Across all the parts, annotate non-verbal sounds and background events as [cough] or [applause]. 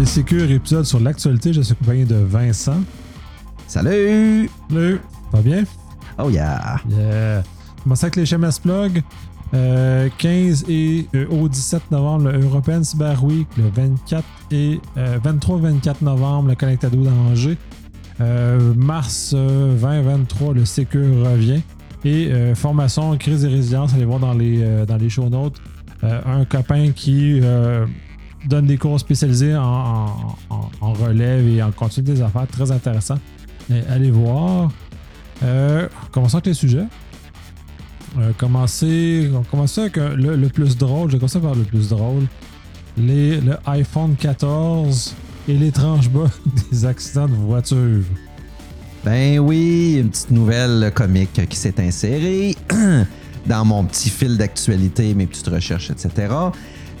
les Sécures, épisode sur l'actualité. Je suis accompagné de Vincent. Salut! Salut! Ça va bien? Oh yeah! Yeah! Commençons avec les Chemas Plug. Euh, 15 et euh, au 17 novembre, le European Cyber Week. Le 24 et 23-24 novembre, le Connectado d'Angers. Euh, mars 2023, le Sécure revient. Et formation crise et résilience, allez voir dans les, dans les show notes. un copain qui donne des cours spécialisés en, relève et en continu des affaires. Très intéressant. allez voir. Euh, commençons avec les sujets. Euh, commencer, avec euh, le, plus drôle. Je vais par le plus drôle. Les, le iPhone 14 et l'étrange [laughs] bug des accidents de voiture. Ben oui, une petite nouvelle comique qui s'est insérée [clears throat] dans mon petit fil d'actualité, mes petites recherches, etc.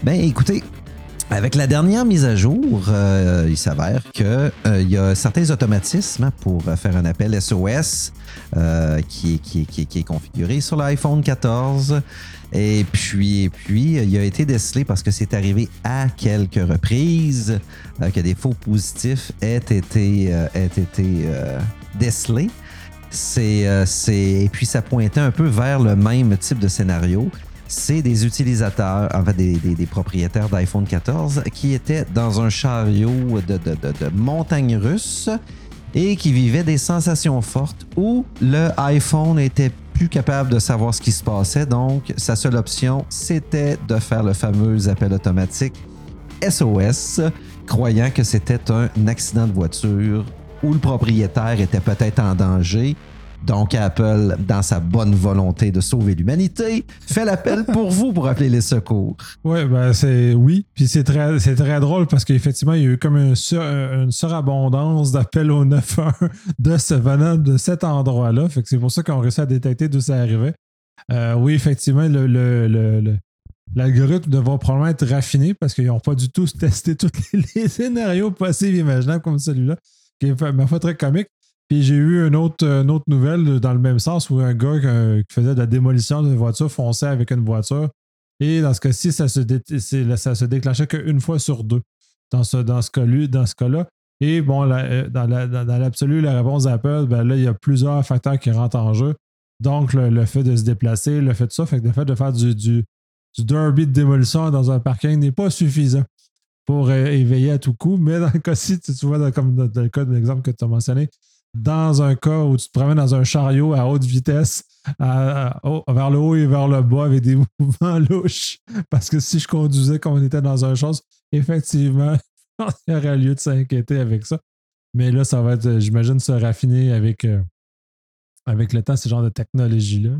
Ben écoutez, avec la dernière mise à jour, euh, il s'avère qu'il euh, y a certains automatismes pour faire un appel SOS euh, qui, est configuré sur l'iPhone 14. Et puis, puis, il a été décelé parce que c'est arrivé à quelques reprises que des faux positifs aient été, aient décelés. Et puis, ça pointait un peu vers le même type de scénario c'est des utilisateurs, en des, propriétaires d'iPhone 14 qui étaient dans un chariot de, de, montagne russe et qui vivaient des sensations fortes où le iPhone était plus capable de savoir ce qui se passait. Donc, sa seule option, c'était de faire le fameux appel automatique SOS, croyant que c'était un accident de voiture où le propriétaire était peut-être en danger donc, Apple, dans sa bonne volonté de sauver l'humanité, fait l'appel pour vous pour appeler les secours. Ouais, ben c'est oui. Puis c'est très, très drôle parce qu'effectivement, il y a eu comme une, surabondance d'appels au 9-1 de ce venant de cet endroit-là. Fait que c'est pour ça qu'on réussit à détecter d'où ça arrivait. Euh, oui, effectivement, le, l'algorithme devra probablement être raffiné parce qu'ils n'ont pas du tout [laughs] testé tous les, scénarios possibles imaginables comme celui-là, qui est ma foi très comique. Puis j'ai eu une autre, autre nouvelle dans le même sens où un gars euh, qui faisait de la démolition d'une voiture fonçait avec une voiture. Et dans ce cas-ci, ça se, se déclenchait qu'une fois sur deux dans ce, dans ce cas-là. Et bon, euh, dans l'absolu, la, réponse d'Apple, ben là, il y a plusieurs facteurs qui rentrent en jeu. Donc, le, fait de se déplacer, le fait de ça, fait que le fait de faire du, du, derby de démolition dans un parking n'est pas suffisant pour euh, éveiller à tout coup. Mais dans le cas-ci, tu, vois, comme dans le cas de l'exemple que tu as mentionné, dans un cas où tu te promènes dans un chariot à haute vitesse vers le haut et vers le bas avec des [laughs] mouvements louches. Parce que si je conduisais comme on était dans un chose, effectivement, [laughs] il y aurait lieu de s'inquiéter avec ça. Mais là, ça va être, j'imagine, se raffiner avec, euh, avec le temps, ce genre de technologie-là.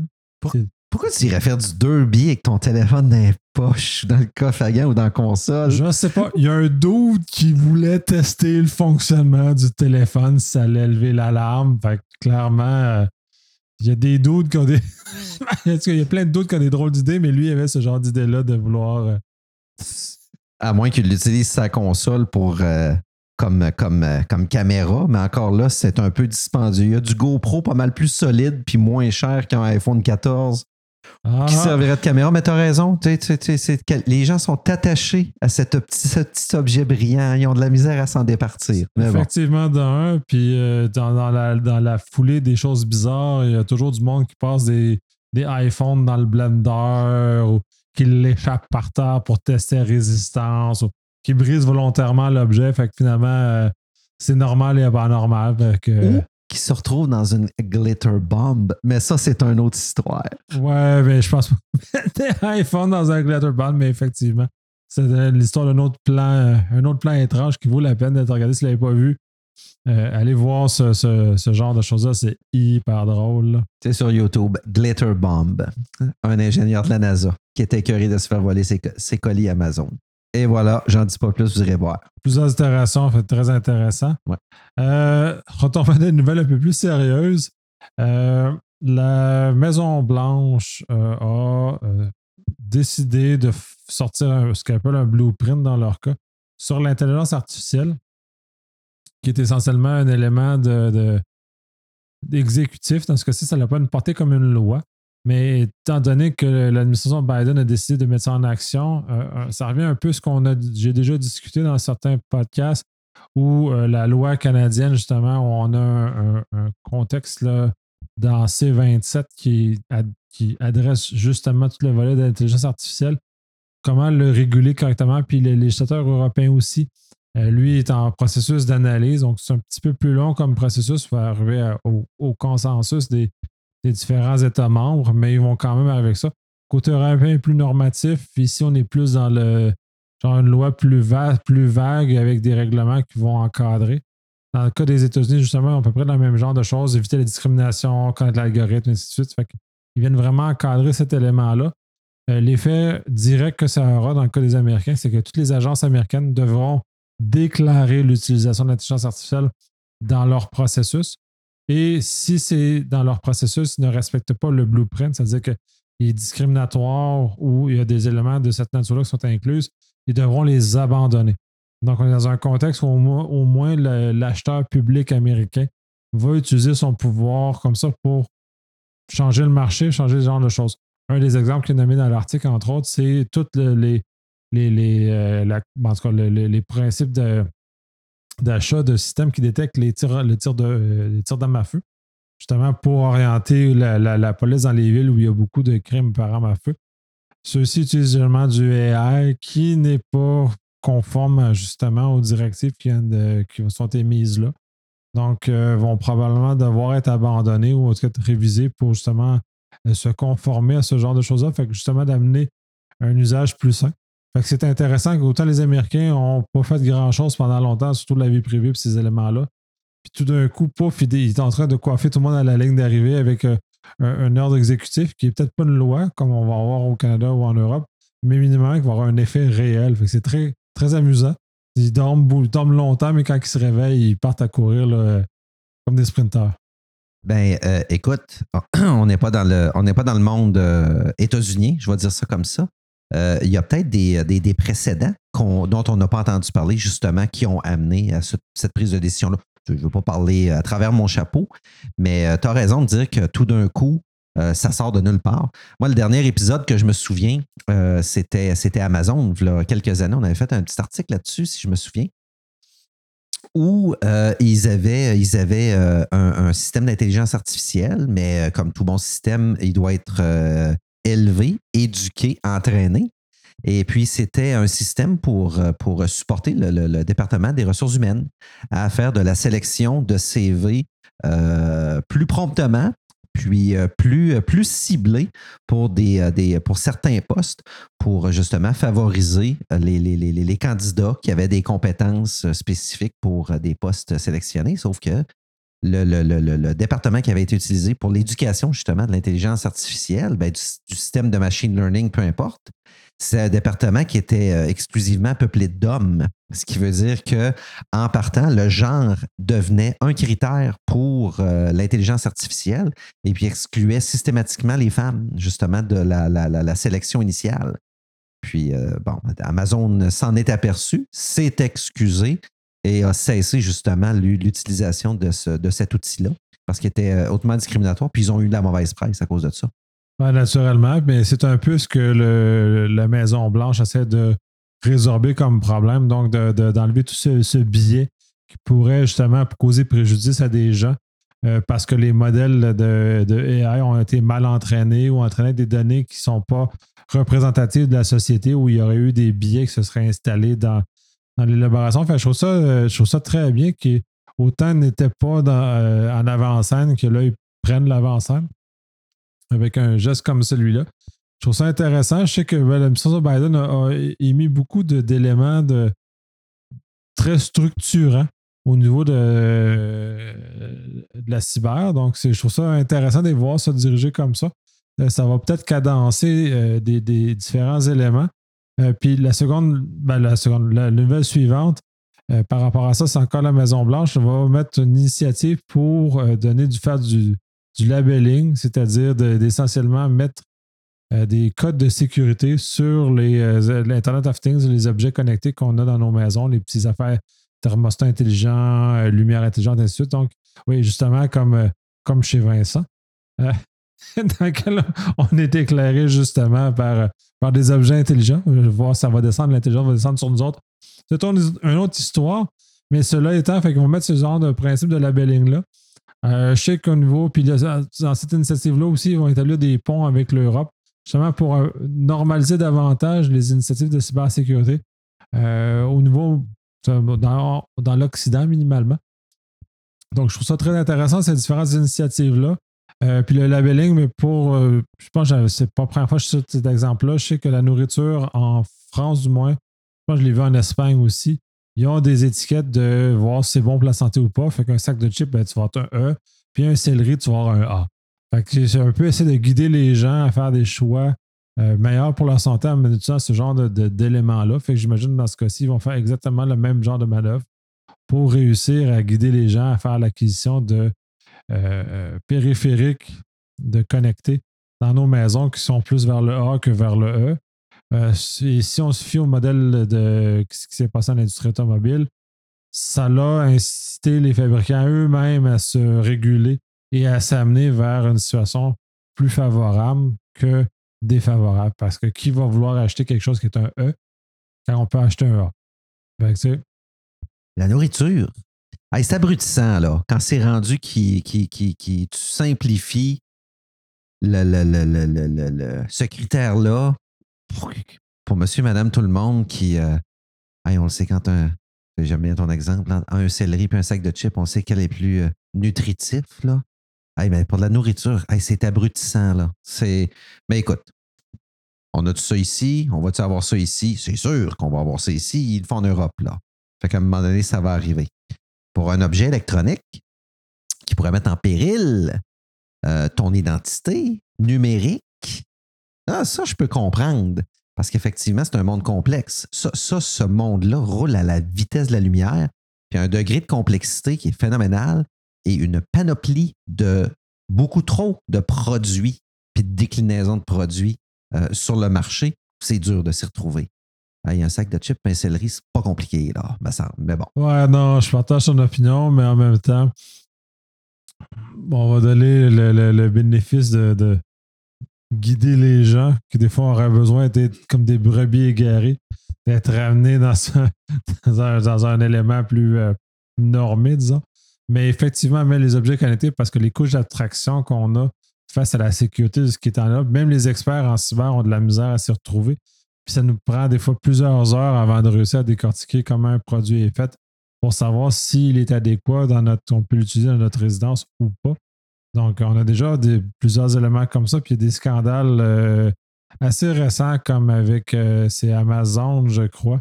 Pourquoi tu irais faire du derby avec ton téléphone dans les poches, dans le coffre à gants ou dans la console? Je sais pas. Il y a un doute qui voulait tester le fonctionnement du téléphone si ça allait lever l'alarme. Fait que clairement, euh, il y a des doutes qui ont des. [laughs] il y a plein de doutes qui ont des drôles d'idées, mais lui, il avait ce genre d'idée-là de vouloir. Euh, à moins qu'il utilise sa console pour. Euh, comme, comme, comme caméra, mais encore là, c'est un peu dispendieux. Il y a du GoPro pas mal plus solide puis moins cher qu'un iPhone 14 ah. qui servirait de caméra? Mais tu as raison, les gens sont attachés à cette petit, ce petit objet brillant. Ils ont de la misère à s'en départir. Effectivement, d'un, puis euh, dans, la, dans, la, foulée des choses bizarres, il y a toujours du monde qui passe des, des iPhones dans le blender ou qui l'échappe par terre pour tester la résistance ou qui brise volontairement l'objet. Fait que finalement, euh, c'est normal et pas normal. que, qui se retrouve dans une glitter bomb. Mais ça, c'est une autre histoire. Ouais, mais je pense pas. [laughs] Des iPhones dans un glitter bomb, mais effectivement. C'est l'histoire d'un autre plan, euh, un autre plan étrange qui vaut la peine d'être regardé si vous ne l'avez pas vu. Euh, allez voir ce, genre de choses-là, c'est hyper drôle. C'est sur YouTube, Glitter Bomb, un ingénieur de la NASA qui était écœuré de se faire voler ses, ses colis Amazon. Et voilà, j'en dis pas plus, vous irez voir. Plusieurs itérations, en fait, très intéressant. Ouais. Euh, retournons à une nouvelle un peu plus sérieuse. Euh, la Maison-Blanche euh, a décidé de sortir ce qu'on appelle un blueprint dans leur cas sur l'intelligence artificielle, qui est essentiellement un élément de, d'exécutif. Dans ce cas-ci, ça n'a pas une portée comme une loi. Mais étant donné que l'administration Biden a décidé de mettre ça en action, ça revient un peu à ce qu'on a j'ai déjà discuté dans certains podcasts où la loi canadienne, justement, où on a un, contexte là, dans C27 qui, qui adresse justement tout le volet de l'intelligence artificielle, comment le réguler correctement, puis les législateurs européens aussi. Euh, lui est en processus d'analyse, donc c'est un petit peu plus long comme processus pour arriver au, consensus des, différents États membres, mais ils vont quand même avec ça. Côté européen plus normatif, ici on est plus dans le genre une loi plus, plus vague avec des règlements qui vont encadrer. Dans le cas des États-Unis, justement, on à peu près le même genre de choses, éviter la discrimination, connaître l'algorithme, et ainsi de suite. ils viennent vraiment encadrer cet élément-là. Euh, l'effet direct que ça aura dans le cas des Américains, c'est que toutes les agences américaines devront déclarer l'utilisation de l'intelligence artificielle dans leur processus. Et si c'est dans leur processus, ils ne respectent pas le blueprint, c'est-à-dire qu'il est discriminatoire ou il y a des éléments de cette nature-là qui sont inclus, ils devront les abandonner. Donc, on est dans un contexte où au moins, l'acheteur public américain va utiliser son pouvoir comme ça pour changer le marché, changer ce genre de choses. Un des exemples qui est nommé dans l'article, entre autres, c'est tous les, les, les, euh, les, principes d'achat de, systèmes qui détectent les tirs, les tirs d'armes à feu, justement pour orienter la, police dans les villes où il y a beaucoup de crimes par arme à feu. Ceux-ci utilisent généralement du AI qui n'est pas conforme justement aux directives qui, qui sont émises là. Donc, euh, vont probablement devoir être abandonnés ou en tout cas révisés pour justement euh, se conformer à ce genre de choses-là. Fait que justement d'amener un usage plus sain. Fait que c'est intéressant qu'autant les Américains n'ont pas fait grand-chose pendant longtemps, surtout de la vie privée et ces éléments-là. Puis tout d'un coup, pouf, il est en train de coiffer tout le monde à la ligne d'arrivée avec euh, un, ordre exécutif qui n'est peut-être pas une loi, comme on va avoir au Canada ou en Europe, mais minimalement qui va avoir un effet réel. C'est très, très amusant. Ils dorment, longtemps, mais quand ils se réveillent, ils partent à courir comme des sprinteurs. Ben, euh, écoute, [clears throat] on n'est pas dans le, on n'est pas dans le monde euh, états-unien, je vais dire ça comme ça. Euh, il y a peut-être des, précédents dont on n'a pas entendu parler, justement, qui ont amené à cette prise de décision-là. Je ne veux pas parler à travers mon chapeau, mais tu as raison de dire que tout d'un coup, ça sort de nulle part. Moi, le dernier épisode que je me souviens, c'était, Amazon. Il y a quelques années, on avait fait un petit article là-dessus, si je me souviens où euh, ils avaient, ils avaient euh, un, système d'intelligence artificielle, mais euh, comme tout bon système, il doit être élevé, éduqué, entraîné. Et puis, c'était un système pour, pour supporter le, département des ressources humaines à faire de la sélection de CV plus promptement puis euh, plus, euh, plus ciblé euh, pour certains postes, pour justement favoriser les, les, candidats qui avaient des compétences spécifiques pour des postes sélectionnés. Sauf que le, le, département qui avait été utilisé pour l'éducation justement de l'intelligence artificielle, ben, du, système de machine learning, peu importe, c'est un département qui était euh, exclusivement peuplé d'hommes. Ce qui veut dire que, en partant, le genre devenait un critère pour euh, l'intelligence artificielle et puis excluait systématiquement les femmes, justement, de la, la, sélection initiale. Puis, euh, bon, Amazon s'en est aperçu, s'est excusé et a cessé justement l'utilisation de, de cet outil-là parce qu'il était hautement discriminatoire, puis ils ont eu de la mauvaise presse à cause de ça. Naturellement, mais c'est un peu ce que la Maison-Blanche essaie de résorber comme problème, donc d'enlever tout ce, biais qui pourrait justement causer préjudice à des gens euh, parce que les modèles de, AI ont été mal entraînés ou entraînés des données qui ne sont pas représentatives de la société où il y aurait eu des biais qui se seraient installés dans, l'élaboration. Enfin, je, trouve ça, euh, je trouve ça très bien qu'autant n'était pas euh, en avant-scène que là, ils prennent l'avant-scène avec un geste comme celui-là. Je trouve ça intéressant. Je sais que ben, l'administration Biden a, émis beaucoup d'éléments de, très structurants au niveau de, la cyber. Donc, je trouve ça intéressant de voir se diriger comme ça. Euh, ça va peut-être cadencer euh, des, différents éléments. Euh, puis la seconde, ben, la seconde, la nouvelle suivante, par rapport à ça, c'est encore la Maison-Blanche, va mettre une initiative pour donner du faire du, du labeling, c'est-à-dire d'essentiellement mettre euh, des codes de sécurité sur euh, l'Internet of Things, les objets connectés qu'on a dans nos maisons, les petites affaires thermostats intelligents, euh, lumière intelligente, ainsi de suite. Donc, oui, justement, comme, comme chez Vincent. [laughs] dans lequel on est éclairé justement par, par des objets intelligents. Je vais voir, ça va descendre, l'intelligence va descendre sur nous autres. C'est une autre histoire, mais cela étant, fait qu'on va mettre ce genre de principe de labelling-là. Euh, je sais qu'au niveau, puis dans cette initiative-là aussi, ils vont établir des ponts avec l'Europe, justement pour euh, normaliser davantage les initiatives de cybersécurité euh, au niveau dans, dans l'Occident minimalement. Donc, je trouve ça très intéressant, ces différentes initiatives-là. Euh, puis le labeling, mais pour, euh, je pense c'est pas la première fois que je cite cet exemple-là. Je sais que la nourriture en France, du moins, je pense que je l'ai vu en Espagne aussi. Ils ont des étiquettes de voir si c'est bon pour la santé ou pas. Fait qu'un sac de chips, ben, tu vas avoir un E. Puis un céleri, tu vas avoir un A. Fait que j'ai un peu essayé de guider les gens à faire des choix euh, meilleurs pour leur santé en utilisant ce genre d'éléments-là. fait que j'imagine dans ce cas-ci, ils vont faire exactement le même genre de manœuvre pour réussir à guider les gens à faire l'acquisition de euh, euh, périphériques de connecter dans nos maisons qui sont plus vers le A que vers le E. Euh, et si on se fie au modèle de ce qui s'est passé dans l'industrie automobile, ça l'a incité les fabricants eux-mêmes à se réguler et à s'amener vers une situation plus favorable que défavorable. Parce que qui va vouloir acheter quelque chose qui est un E quand on peut acheter un A? la nourriture. C'est abrutissant, là. Quand c'est rendu qui, qui, qui, qui, tu simplifies le, ce critère-là pour, monsieur, madame, tout le monde qui. Euh, on le sait quand un. J'aime bien ton exemple. Un céleri puis un sac de chips, on sait quel est plus euh, nutritif, là. mais pour de la nourriture, c'est abrutissant, là. C'est. Mais écoute, on a tout ça ici, on va-tu avoir ça ici? C'est sûr qu'on va avoir ça ici. Ils le font en Europe, là. Fait qu'à un moment donné, ça va arriver. Pour un objet électronique qui pourrait mettre en péril euh, ton identité numérique, ah, ça, je peux comprendre. Parce qu'effectivement, c'est un monde complexe. Ça, ce monde-là roule à la vitesse de la lumière, puis un degré de complexité qui est phénoménal et une panoplie de beaucoup trop de produits, puis de déclinaisons de produits euh, sur le marché. C'est dur de s'y retrouver. Il y a un sac de chips, un céleri, c'est pas compliqué, là, Mais bon. Ouais, non, je partage ton opinion, mais en même temps, on va donner le, bénéfice de, guider les gens qui, des fois, auraient besoin d'être comme des brebis égarés, d'être ramenés dans, [laughs] dans, un, élément plus euh, normé, disons. Mais effectivement, même les objets connectés, parce que les couches d'attraction qu'on a face à la sécurité de ce qui est en là, même les experts en cyber ont de la misère à s'y retrouver. Puis ça nous prend des fois plusieurs heures avant de réussir à décortiquer comment un produit est fait pour savoir s'il est adéquat dans notre, on peut l'utiliser dans notre résidence ou pas. Donc, on a déjà plusieurs éléments comme ça. Puis il y a des scandales euh, assez récents, comme avec euh, c'est Amazon, je crois,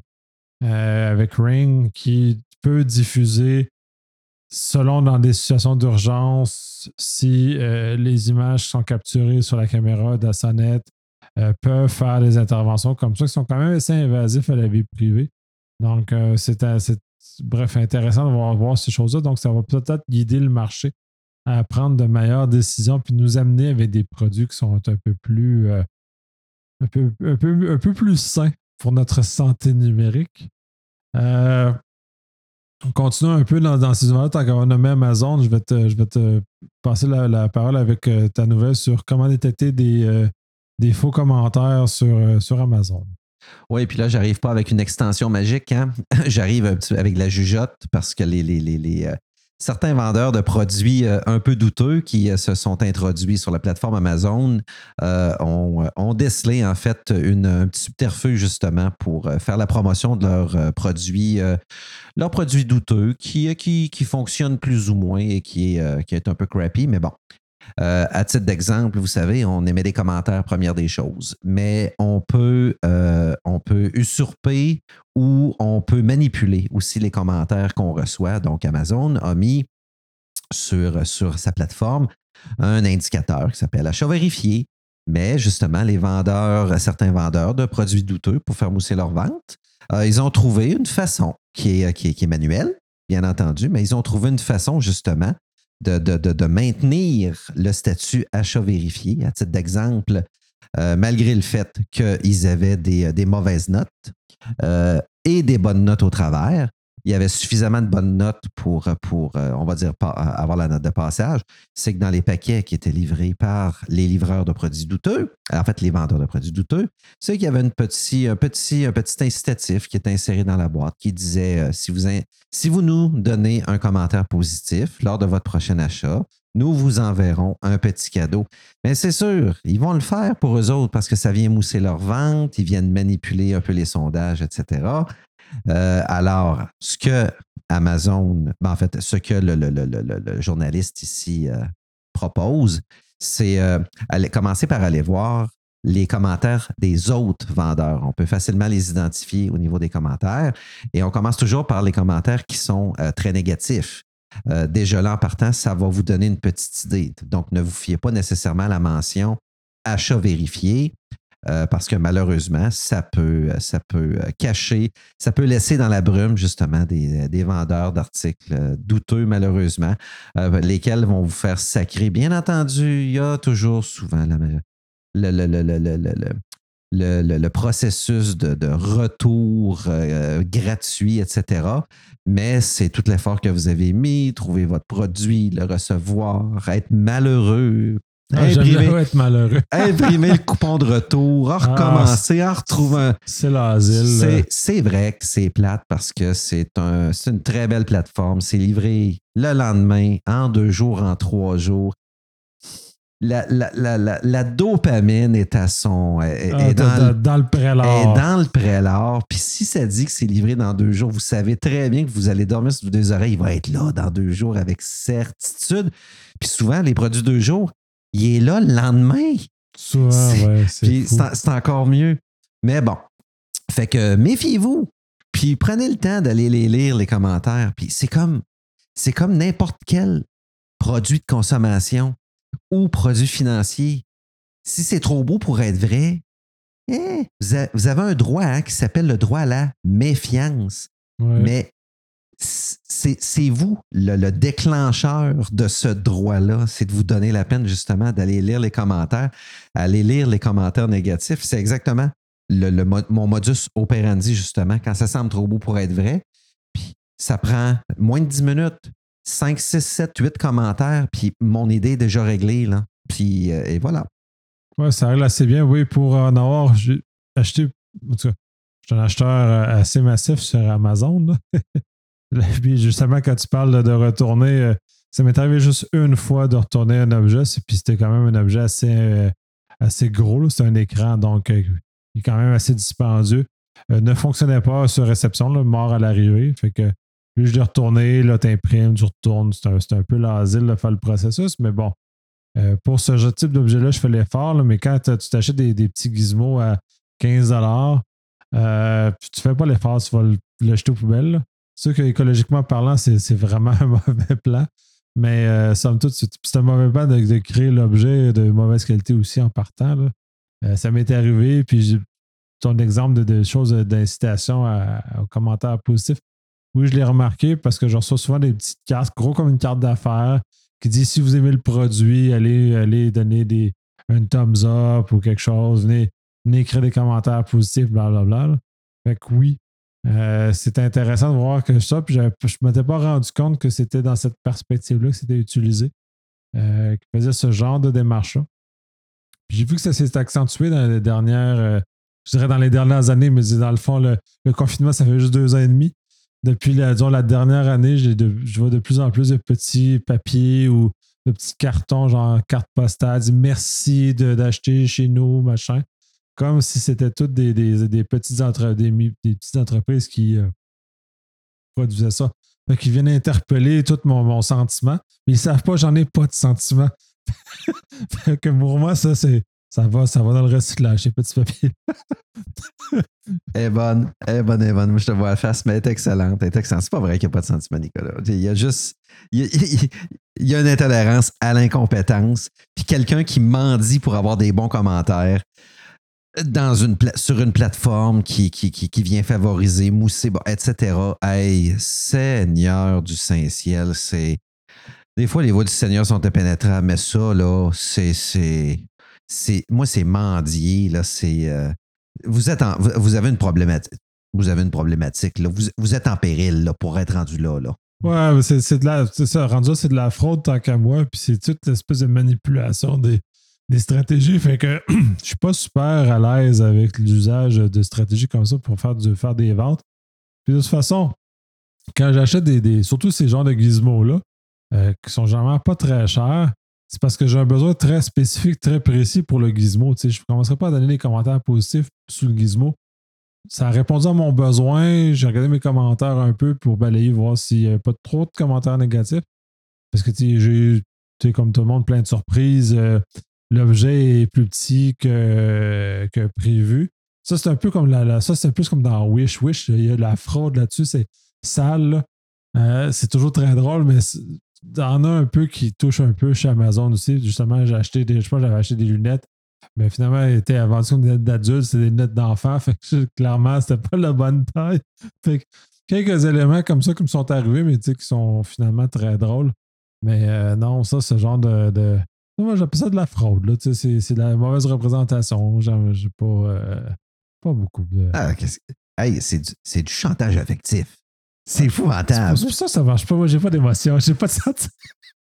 euh, avec Ring, qui peut diffuser selon dans des situations d'urgence si les images sont capturées sur la caméra de la sonnette euh, peuvent faire des interventions comme ça qui sont quand même assez invasifs à la vie privée. Donc, euh, c'est bref intéressant de voir, ces choses-là. Donc, ça va peut-être guider le marché à prendre de meilleures décisions puis nous amener avec des produits qui sont un peu plus euh, un, peu, plus sains pour notre santé numérique. on continue un peu dans, ces moments Tant qu'on a nommé Amazon, je vais te, passer la parole avec ta nouvelle sur comment détecter des, des faux commentaires sur, euh, sur Amazon. Oui, puis là, j'arrive pas avec une extension magique. Hein? [laughs] j'arrive avec la jugeote parce que euh, certains vendeurs de produits euh, un peu douteux qui se sont introduits sur la plateforme Amazon ont, décelé en fait une, un petit subterfuge justement pour faire la promotion de leurs produits, leurs produits douteux qui, qui, qui fonctionnent plus ou moins et qui est, qui est un peu crappy. Mais bon, euh, à titre d'exemple, vous savez, on émet des commentaires, première des choses, mais on peut, euh, on peut usurper ou on peut manipuler aussi les commentaires qu'on reçoit. Donc, Amazon a mis sur, sa plateforme un indicateur qui s'appelle achat vérifié, mais justement, les vendeurs, certains vendeurs de produits douteux pour faire mousser leur vente, euh, ils ont trouvé une façon qui est manuelle, bien entendu, mais ils ont trouvé une façon justement de, maintenir le statut achat vérifié. À titre d'exemple, euh, malgré le fait qu'ils avaient des, mauvaises notes euh, et des bonnes notes au travers, il y avait suffisamment de bonnes notes pour, pour euh, on va dire, pas, avoir la note de passage, c'est que dans les paquets qui étaient livrés par les livreurs de produits douteux, en fait, les vendeurs de produits douteux, c'est qu'il y avait une petit, un, petit, un petit incitatif qui était inséré dans la boîte qui disait euh, si, vous, si vous nous donnez un commentaire positif lors de votre prochain achat, nous vous enverrons un petit cadeau. Mais c'est sûr, ils vont le faire pour eux autres parce que ça vient mousser leur vente, ils viennent manipuler un peu les sondages, etc. Euh, alors, ce que Amazon, ben, en fait, ce que le, journaliste ici euh, propose, c'est euh, commencer par aller voir les commentaires des autres vendeurs. On peut facilement les identifier au niveau des commentaires et on commence toujours par les commentaires qui sont très négatifs. déjà là, en partant, ça va vous donner une petite idée. Donc, ne vous fiez pas nécessairement à la mention achat vérifié. Euh, parce que malheureusement, ça peut, ça peut euh, cacher, ça peut laisser dans la brume justement des, des vendeurs d'articles euh, douteux, malheureusement, lesquels vont vous faire sacrer. Bien entendu, il y a toujours souvent le, le, le, processus de, de retour gratuit, etc. Mais c'est tout l'effort que vous avez mis, trouver votre produit, le recevoir, être malheureux, ah, imprimer, être malheureux. [laughs] imprimer le coupon de retour, à ah, recommencer, à retrouver un. C'est l'asile. C'est vrai que c'est plate parce que c'est un, une très belle plateforme. C'est livré le lendemain, en deux jours, en trois jours. La, la, la, la dopamine est à son. Est, ah, dans, dans, le prélat. Est dans le. Puis si ça dit que c'est livré dans deux jours, vous savez très bien que vous allez dormir sur deux oreilles. Il va être là dans deux jours avec certitude. Puis souvent, les produits deux jours, il est là le lendemain. Souvent, [laughs] ouais, c'est encore mieux. Mais bon. Fait que méfiez-vous. Puis prenez le temps d'aller les lire, les commentaires. Puis c'est comme, c'est comme n'importe quel produit de consommation ou produit financier. Si c'est trop beau pour être vrai, eh, vous, avez un droit hein, qui s'appelle le droit à la méfiance. Mais c'est vous le, déclencheur de ce droit-là. C'est de vous donner la peine justement d'aller lire les commentaires, aller lire les commentaires négatifs. C'est exactement le, mon modus operandi justement. Quand ça semble trop beau pour être vrai, puis ça prend moins de 10 minutes, 5, 6, 7, 8 commentaires, puis mon idée est déjà réglée. Là. Puis, euh, et voilà. Oui, ça règle assez bien. Oui, pour en avoir acheté, en tout cas, je suis un acheteur euh, assez massif sur Amazon. [laughs] Puis justement, quand tu parles de retourner, euh, ça m'est arrivé juste une fois de retourner un objet, puis c'était quand même un objet assez, euh, assez gros. C'est un écran, donc euh, il est quand même assez dispendieux. ne fonctionnait pas sur réception, mort à l'arrivée. Fait que lui, je l'ai retourné, là, t'imprimes, tu retournes. C'est un, un, peu l'asile de faire le processus, mais bon. pour ce type d'objet-là, je fais l'effort, mais quand tu t'achètes des, petits gizmos à 15 euh, puis tu fais pas l'effort, tu vas le, jeter aux poubelles. Sûr qu'écologiquement parlant, c'est vraiment un [laughs] mauvais plan. Mais euh, somme toute, c'est un mauvais plan de, créer l'objet de mauvaise qualité aussi en partant. Euh, ça m'est arrivé, puis ton exemple de, choses d'incitation aux commentaires positifs. Oui, je l'ai remarqué parce que je reçois souvent des petites cartes, gros comme une carte d'affaires, qui dit si vous aimez le produit, allez, allez donner des, un thumbs up ou quelque chose, venez, venez écrire des commentaires positifs, blablabla. Bla, Fait que oui, euh, c'est intéressant de voir que ça, puis je ne m'étais pas rendu compte que c'était dans cette perspective-là que c'était utilisé, euh, qui faisait ce genre de démarche-là. J'ai vu que ça s'est accentué dans les dernières, euh, je dirais dans les dernières années, mais dans le fond, le, confinement, ça fait juste deux ans et demi. Depuis la, la dernière année, je vois de plus en plus de petits papiers ou de petits cartons, genre carte postale, merci d'acheter chez nous, machin comme si c'était toutes des, petites, entre, des, petites entreprises qui euh, produisaient ça. qui viennent interpeller tout mon, sentiment. Mais ils savent pas, j'en ai pas de sentiment. [laughs] que pour moi, ça, c'est. Ça va, ça va dans le recyclage, ces petits papiers. [laughs] elle est bonne, elle est bonne, bonne. Moi, je te vois la face, mais elle est excellente. Elle est excellente. C'est pas vrai qu'il n'y a pas de sentiment, Nicolas. Il y a juste. Il y a, une intolérance à l'incompétence. Puis quelqu'un qui mendie pour avoir des bons commentaires dans une sur une plateforme qui, qui, qui, vient favoriser, mousser, etc. Hey, Seigneur du Saint-Ciel, c'est. Des fois, les voix du Seigneur sont impénétrables, mais ça, là, c'est. c'est, moi, c'est mendier, là, c'est. Euh, vous, êtes vous avez une problématique. vous avez une problématique. Là. Vous, vous êtes en péril là, pour être rendu là. là. Ouais, c'est de la. C'est ça, rendu c'est de la fraude tant qu'à moi. Puis c'est toute l'espèce de manipulation des, des stratégies. Fait que [clears throat] je suis pas super à l'aise avec l'usage de stratégies comme ça pour faire, du, faire des ventes. Puis de toute façon, quand j'achète des, des- Surtout ces genres de gizmos-là, euh, qui sont généralement pas très chers, c'est parce que j'ai un besoin très spécifique, très précis pour le gizmo. Tu sais, je ne commencerai pas à donner des commentaires positifs sous le gizmo. Ça a répondu à mon besoin. J'ai regardé mes commentaires un peu pour balayer, voir s'il n'y avait pas trop de commentaires négatifs. Parce que j'ai eu, comme tout le monde, plein de surprises. Euh, L'objet est plus petit que, que prévu. Ça, c'est un peu comme la, la- ça, c'est plus comme dans Wish. Wish, il y a la fraude là-dessus, c'est sale. Euh, c'est toujours très drôle, mais t'en as un peu qui touche un peu chez Amazon aussi. Justement, j'ai acheté des. Je pense j'avais acheté des lunettes. Mais finalement, elles étaient vendues comme des lunettes d'adultes, c'était des lunettes d'enfants. Fait que [laughs] clairement, c'était pas la bonne taille. Fait que quelques éléments comme ça qui me sont arrivés, mais tu sais, qui sont finalement très drôles. Mais euh, non, ça, ce genre de- moi, j'appelle ça de la fraude. C'est, c'est de la mauvaise représentation. J'ai, pas, euh, pas beaucoup de. Ah, Hey, c'est du, c'est du chantage affectif. C'est c'est épouvantable. pour ça que ça marche pas. Moi, j'ai pas d'émotion. J'ai pas de sentiment.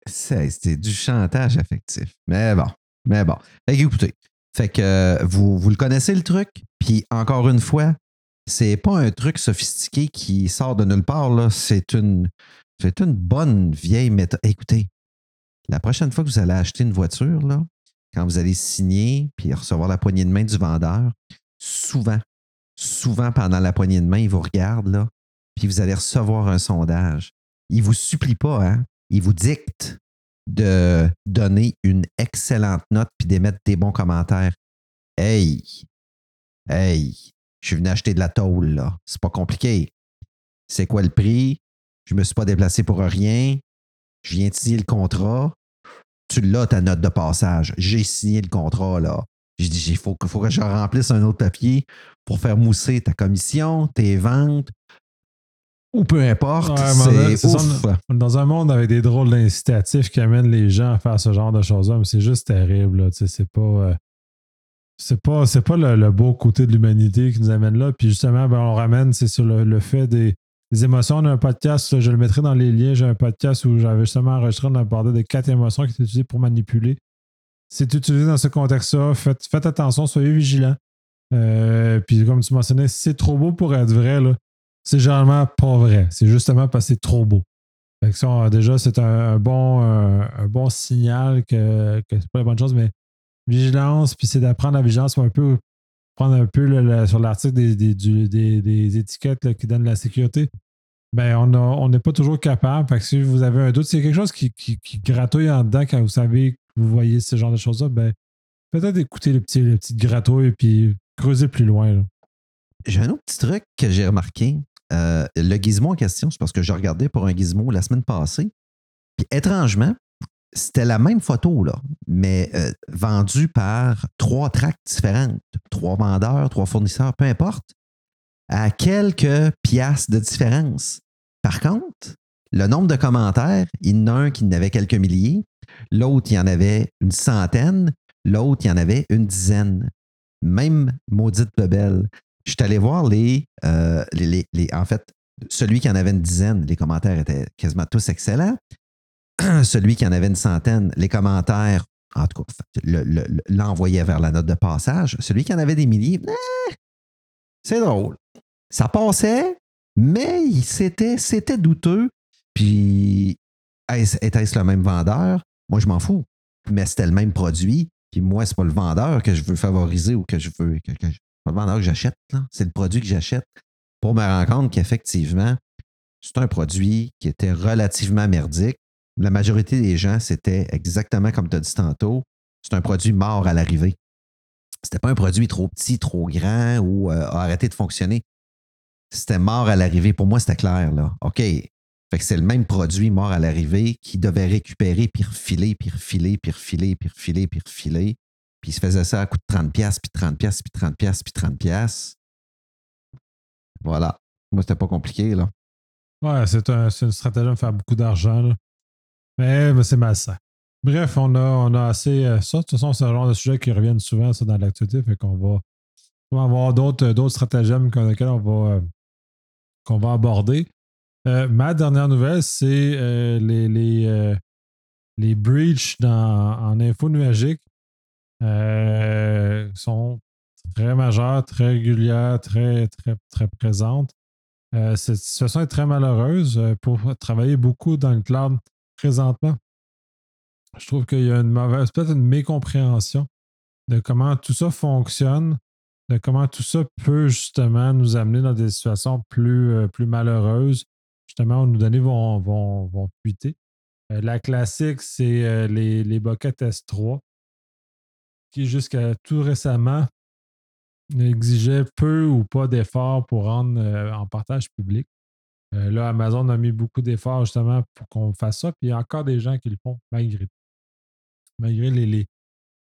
C'est c'est du chantage affectif. Mais bon, mais bon. Fait que, écoutez, fait que euh, vous, vous le connaissez le truc, puis encore une fois, c'est pas un truc sophistiqué qui sort de nulle part, là. C'est une, c'est une bonne vieille méthode. Écoutez, la prochaine fois que vous allez acheter une voiture, quand vous allez signer puis recevoir la poignée de main du vendeur, souvent, souvent pendant la poignée de main, il vous regarde, puis vous allez recevoir un sondage. Il vous supplie pas, hein? Il vous dicte de donner une excellente note puis d'émettre des bons commentaires. Hey, hey, je suis venu acheter de la tôle. C'est pas compliqué. C'est quoi le prix? Je me suis pas déplacé pour rien. Je viens de signer le contrat. Tu l'as, ta note de passage. J'ai signé le contrat, là. J'ai dit, il faut, que- faut que je remplisse un autre papier pour faire mousser ta commission, tes ventes, ou peu importe. Ouais, c'est Dans un monde avec des drôles d'incitatifs qui amènent les gens à faire ce genre de choses-là, mais c'est juste terrible. sais, C'est pas. euh, c'est pas, c'est pas le, le beau côté de l'humanité qui nous amène là. Puis justement, ben, on ramène, c'est sur le, le fait des, des émotions. On a un podcast, je le mettrai dans les liens. J'ai un podcast où j'avais justement enregistré, on a parlé des quatre émotions qui étaient utilisées pour manipuler. C'est utilisé dans ce contexte-là. Faites, attention, soyez vigilants. Euh, puis comme tu mentionnais, c'est trop beau pour être vrai, là, c'est généralement pas vrai. C'est justement parce que c'est trop beau. Ça, déjà, c'est un, bon, un, un bon signal que, que c'est pas la bonne chose, mais vigilance, puis c'est d'apprendre la vigilance, un peu prendre un peu sur l'article des, étiquettes qui donnent la sécurité. Ben, on n'est pas toujours capable. Fait que si vous avez un doute, c'est quelque chose qui, gratouille en dedans quand vous savez que vous voyez ce genre de choses-là, ben, peut-être écouter le petit, le petit gratouille puis creuser plus loin. J'ai un autre petit truc que j'ai remarqué. Euh, le gizmo en question, c'est parce que je regardais pour un gizmo la semaine passée. Puis étrangement, c'était la même photo, mais euh, vendue par trois tracks différentes. Trois vendeurs, trois fournisseurs, peu importe, à quelques piastres de différence. Par contre, le nombre de commentaires, il y en a un qui en avait quelques milliers, l'autre, il y en avait une centaine, l'autre, il y en avait une dizaine. Même maudite bebelle. Je suis allé voir les, euh, En fait, celui qui en avait une dizaine, les commentaires étaient quasiment tous excellents. [clears throat] celui qui en avait une centaine, les commentaires, en tout cas, le- le- le- l'envoyait vers la note de passage. Celui qui en avait des milliers, eh, c'est drôle. Ça passait, mais c'était c'était douteux. Puis, était-ce le même vendeur? Moi, je m'en fous. Mais c'était le même produit. Puis moi, c'est pas le vendeur que je veux favoriser ou que je veux. Que, que- pas le vendeur que j'achète. C'est le produit que j'achète pour me rendre compte qu'effectivement, c'est un produit qui était relativement merdique. La majorité des gens, c'était exactement comme tu as dit tantôt. C'est un produit mort à l'arrivée. C'était pas un produit trop petit, trop grand ou euh, a arrêté de fonctionner. C'était mort à l'arrivée. Pour moi, c'était clair, là. OK. Fait que c'est le même produit mort à l'arrivée qui devait récupérer, puis refiler, puis refiler, puis refiler, puis refiler, puis refiler. Puis il se faisait ça à coût de 30$, puis 30$, puis 30$, puis 30$. Voilà. Moi, c'était pas compliqué, là. Ouais, c'est un- une stratégie de faire beaucoup d'argent. Mais, c'est malsain. Bref, on a, on a assez. euh, ça, de toute façon, c'est un genre de sujet qui reviennent souvent ça, dans l'actualité. Fait qu'on va, on va avoir d'autres d'autres stratagèmes dans lesquels on va, euh, qu'on va aborder. Euh, ma dernière nouvelle, c'est les, les, les breaches dans, en info nuagique sont très majeures, très régulières, très, très, très présentes. cette situation est très malheureuse pour travailler beaucoup dans le cloud présentement. Je trouve qu'il y a une mauvaise, peut-être une mécompréhension de comment tout ça fonctionne, de comment tout ça peut justement nous amener dans des situations plus, plus malheureuses justement, nos données vont, vont, vont fuiter. Euh, la classique, c'est euh, les, les Bucket S3, qui jusqu'à tout récemment exigeait peu ou pas d'efforts pour rendre euh, en partage public. Là, Amazon a mis beaucoup d'efforts justement pour qu'on fasse ça, puis il y a encore des gens qui le font malgré malgré les, les,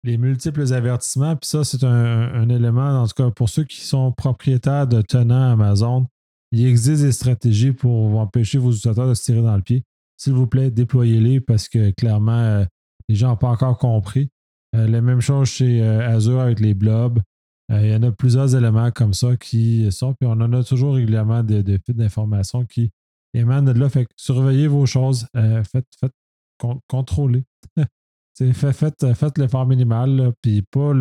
les multiples avertissements. Puis ça, c'est un, élément, en tout cas, pour ceux qui sont propriétaires de tenants Amazon, il existe des stratégies pour empêcher vos utilisateurs de se tirer dans le pied. S'il vous plaît, déployez-les parce que clairement, euh, les gens n'ont pas encore compris. Euh, la même chose chez euh, Azure avec les blobs. Il y en a plusieurs éléments comme ça qui sont, puis on en a toujours régulièrement des, des d'informations qui émanent de là. Fait surveillez vos choses, faites, faites contrôler. [laughs] faites, faites l'effort minimal, puis pas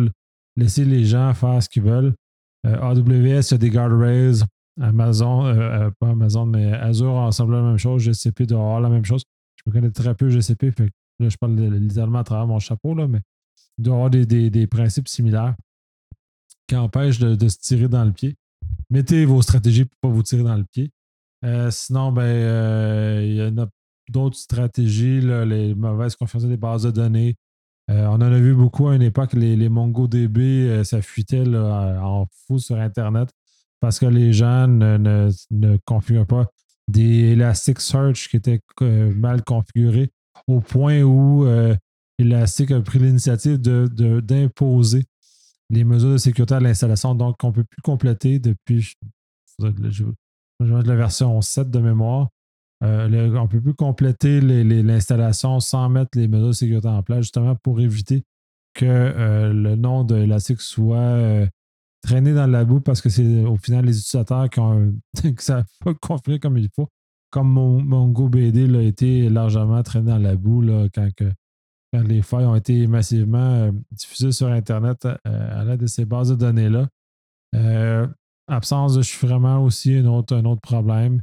laisser les gens faire ce qu'ils veulent. AWS, il y a des guardrails. Amazon, euh, euh, pas Amazon, mais Azure ensemble la même chose, GCP doit avoir la même chose. Je me connais très peu GCP, fait là, je parle littéralement à travers mon chapeau, là, mais il doit avoir des, principes similaires qui empêchent de, se tirer dans le pied. Mettez vos stratégies pour ne pas vous tirer dans le pied. Euh, sinon, ben, il y en a d'autres stratégies, les mauvaises confiances des bases de données. on en a vu beaucoup à une époque, les, MongoDB, ça fuitait en fou sur Internet parce que les gens ne, ne, configurent pas des Elasticsearch qui étaient euh, mal configurés au point où euh, Elastic a pris l'initiative d'imposer les mesures de sécurité à l'installation. Donc, on ne peut plus compléter depuis je, la version 7 de mémoire. Euh, on ne peut plus compléter l'installation sans mettre les mesures de sécurité en place, justement pour éviter que le nom de Elastic soit traîner dans la boue parce que c'est au final les utilisateurs qui ont [laughs] que ça pas configuré comme il faut. Comme mon, mon GoBD a été largement traîné dans la boue quand, les failles ont été massivement euh, diffusées sur Internet euh, à l'aide de ces bases de données-là. Euh, absence de chiffrement aussi, un autre, problème.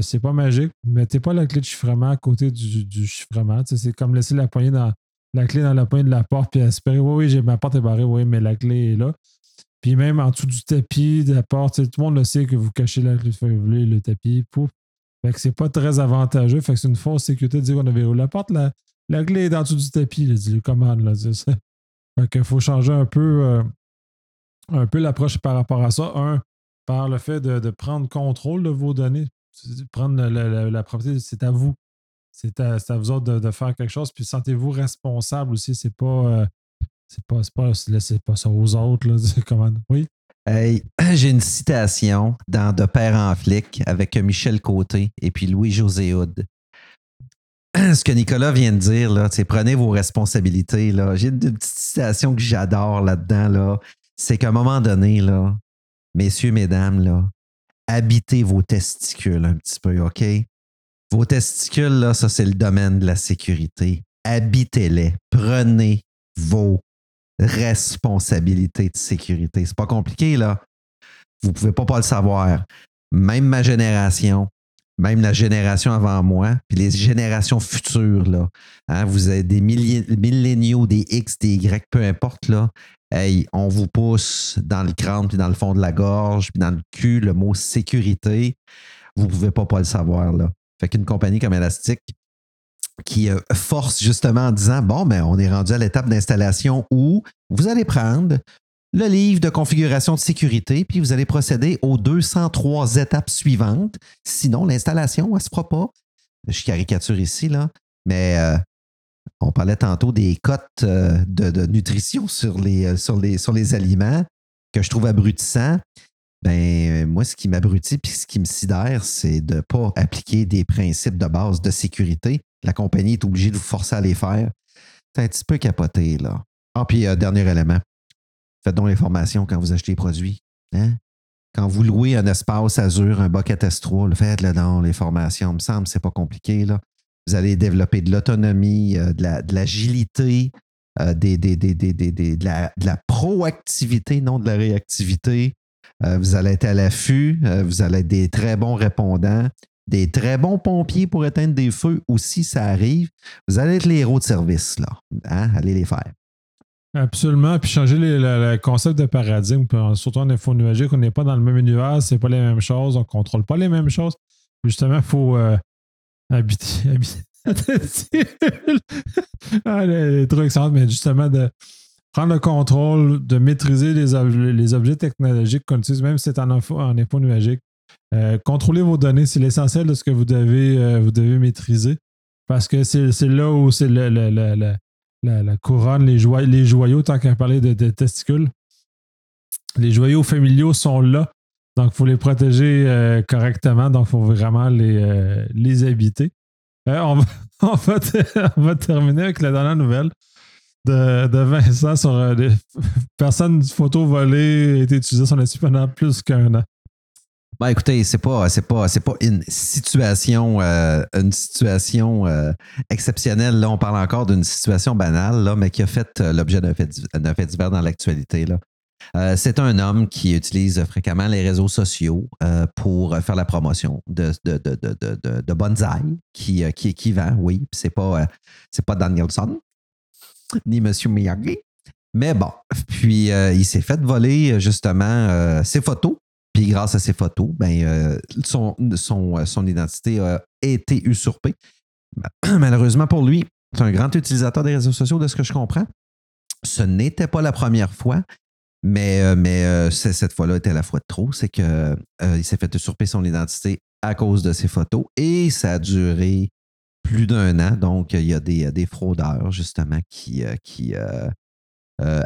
c'est pas magique. Mettez pas la clé de chiffrement à côté du, chiffrement. c'est comme laisser la poignée dans la clé dans la poignée de la porte puis espérer oui, oui, j'ai ma porte est barrée, oui, mais la clé est là. Puis même en dessous du tapis, de la porte, tout le monde le sait que vous cachez la clé le tapis, pouf. Fait que c'est pas très avantageux. Fait que c'est une fausse sécurité de dire qu'on a verrouillé la porte. La, la clé est en dessous du tapis, dit commande. Là. Fait qu'il faut changer un peu, euh, peu l'approche par rapport à ça. Un, par le fait de, prendre contrôle de vos données. Prendre la, propriété, c'est à vous. C'est à, vous autres de, faire quelque chose. Puis sentez-vous responsable aussi. C'est pas. Euh, c'est pas, pas, pas ça aux autres. Là. [laughs] Comment... Oui? [clears throat] j'ai une citation dans De Père en flic avec Michel Côté et puis Louis-José Houd. [clears throat] Ce que Nicolas vient de dire, là, prenez vos responsabilités. Là. J'ai une, petite citation que j'adore là-dedans. Là. C'est qu'à un moment donné, là, messieurs, mesdames, là, habitez vos testicules un petit peu, OK? Vos testicules, là, ça, c'est le domaine de la sécurité. Habitez-les. Prenez vos responsabilité de sécurité. C'est pas compliqué, là. Vous pouvez pas pas le savoir. Même ma génération, même la génération avant moi, puis les générations futures, là. Hein, vous avez des milléniaux, des X, des Y, peu importe, là. Hey, on vous pousse dans le crâne, puis dans le fond de la gorge, puis dans le cul, le mot sécurité. Vous pouvez pas pas le savoir, là. Fait qu'une compagnie comme Elastic, qui euh, force justement en disant bon, ben, on est rendu à l'étape d'installation où vous allez prendre le livre de configuration de sécurité, puis vous allez procéder aux 203 étapes suivantes. Sinon, l'installation, elle ne se fera pas. Je caricature ici, là, mais euh, on parlait tantôt des cotes euh, de, nutrition sur les, sur, les, sur les aliments que je trouve abrutissants. Ben, moi, ce qui m'abrutit puis ce qui me sidère, c'est de ne pas appliquer des principes de base de sécurité la compagnie est obligée de vous forcer à les faire. C'est un petit peu capoté, là. Ah, puis euh, dernier élément. Faites donc l'information quand vous achetez les produits. Hein? quand vous louez un espace Azure, un bucket S3, faites-le dans les formations. Il me semble c'est pas compliqué. Là. Vous allez développer de l'autonomie, euh, de l'agilité, euh, des, de, la, proactivité, non de la réactivité. Euh, vous allez être à l'affût, vous allez être des très bons répondants, des très bons pompiers pour éteindre des feux aussi, ça arrive. Vous allez être les héros de service, là. Hein? Allez les faire. Absolument. Puis changer le, concept de paradigme, surtout en info nuagique, on n'est pas dans le même univers, c'est pas les mêmes choses, on ne contrôle pas les mêmes choses. Justement, il faut euh, habiter. [laughs] ah, les, trucs mais justement, de prendre le contrôle, de maîtriser les, les objets technologiques qu'on utilise, même si c'est en info, en info. Euh, contrôler vos données, c'est l'essentiel de ce que vous devez, euh, vous devez maîtriser. Parce que c'est là où c'est le, la, couronne, les, les joyaux, tant qu'à parler de, testicules. Les joyaux familiaux sont là. Donc, il faut les protéger euh, correctement. Donc, il faut vraiment les, euh, les habiter. Euh, [laughs] on, va, terminer avec la dernière nouvelle de, de Vincent sur des personnes photo volée a été utilisée sur pendant plus qu'un an. Ben, écoutez, c'est pas, c'est pas, c'est pas une situation, euh, une situation euh, exceptionnelle. Là, on parle encore d'une situation banale, là, mais qui a fait euh, l'objet d'un fait, divers dans l'actualité. C'est un homme qui utilise fréquemment les réseaux sociaux pour faire la promotion de, de, de, de, de bonsaï qui, qui, qui vend, oui. C'est pas, c'est pas Danielson ni M. Miyagi. Mais bon, puis il s'est fait voler justement ses photos puis grâce à ces photos, ben, euh, son, son, euh, son, identité a été usurpée. [clears throat] Malheureusement pour lui, c'est un grand utilisateur des réseaux sociaux, de ce que je comprends. Ce n'était pas la première fois, mais, euh, mais cette fois-là était la fois de trop. C'est qu'il s'est fait usurper son identité à cause de ses photos et ça a duré plus d'un an. Donc, il y a des, des fraudeurs, justement, qui, qui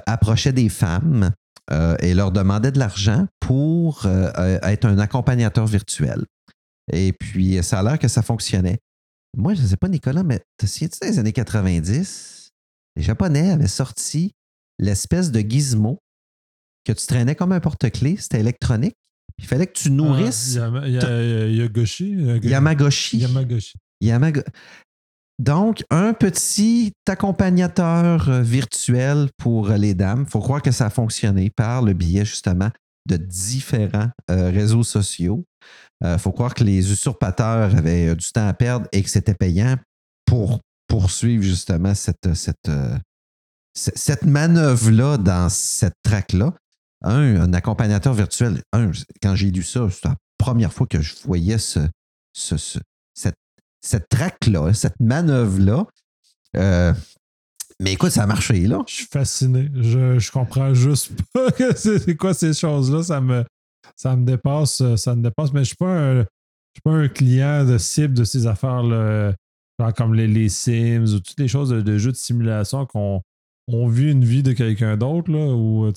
approchaient des femmes euh, et leur demandait de l'argent pour euh, euh, être un accompagnateur virtuel. Et puis, ça a l'air que ça fonctionnait. Moi, je ne sais pas, Nicolas, mais te souviens-tu des années 90? Les Japonais avaient sorti l'espèce de gizmo que tu traînais comme un porte-clés. C'était électronique. Il fallait que tu nourrisses. Yamagoshi. Yamagoshi. Yamagoshi. Donc, un petit accompagnateur euh, virtuel pour les dames. Il faut croire que ça a fonctionné par le biais justement de différents euh, réseaux sociaux. Il euh, faut croire que les usurpateurs avaient du temps à perdre et que c'était payant pour poursuivre justement cette, cette, cette manœuvre-là dans cette traque-là. Un, accompagnateur virtuel, quand j'ai lu ça, c'était la première fois que je voyais ce, ce, cette traque-là, cette manœuvre-là. Euh, mais écoute, ça a marché, là. Je suis fasciné. Je, je comprends juste [laughs] pas c'est quoi ces choses-là. Ça me, ça me dépasse. Ça me dépasse. Mais je ne suis pas un client de cible de ces affaires-là. comme les, Sims ou toutes les choses de, jeux de simulation qu'on on vit une vie de quelqu'un d'autre, là, où